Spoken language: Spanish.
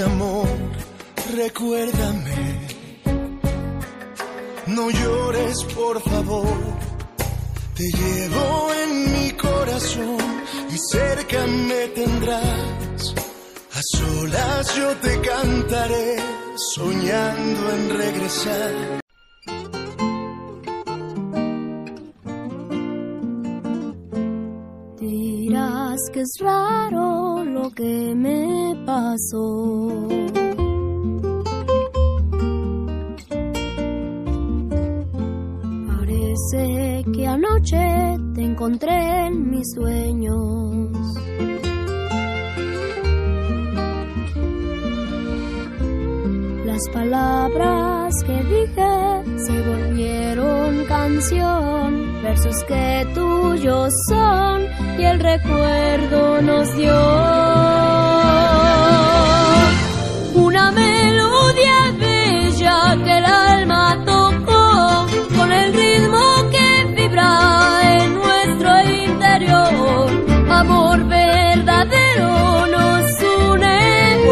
mi amor, recuérdame. No llores, por favor. Te llevo en mi corazón y cerca me tendrás. A solas yo te cantaré, soñando en regresar. Dirás que es raro lo que me pasó. Parece que anoche te encontré en mis sueños. Las palabras que dije se volvieron canción, versos que tuyos son y el recuerdo nos dio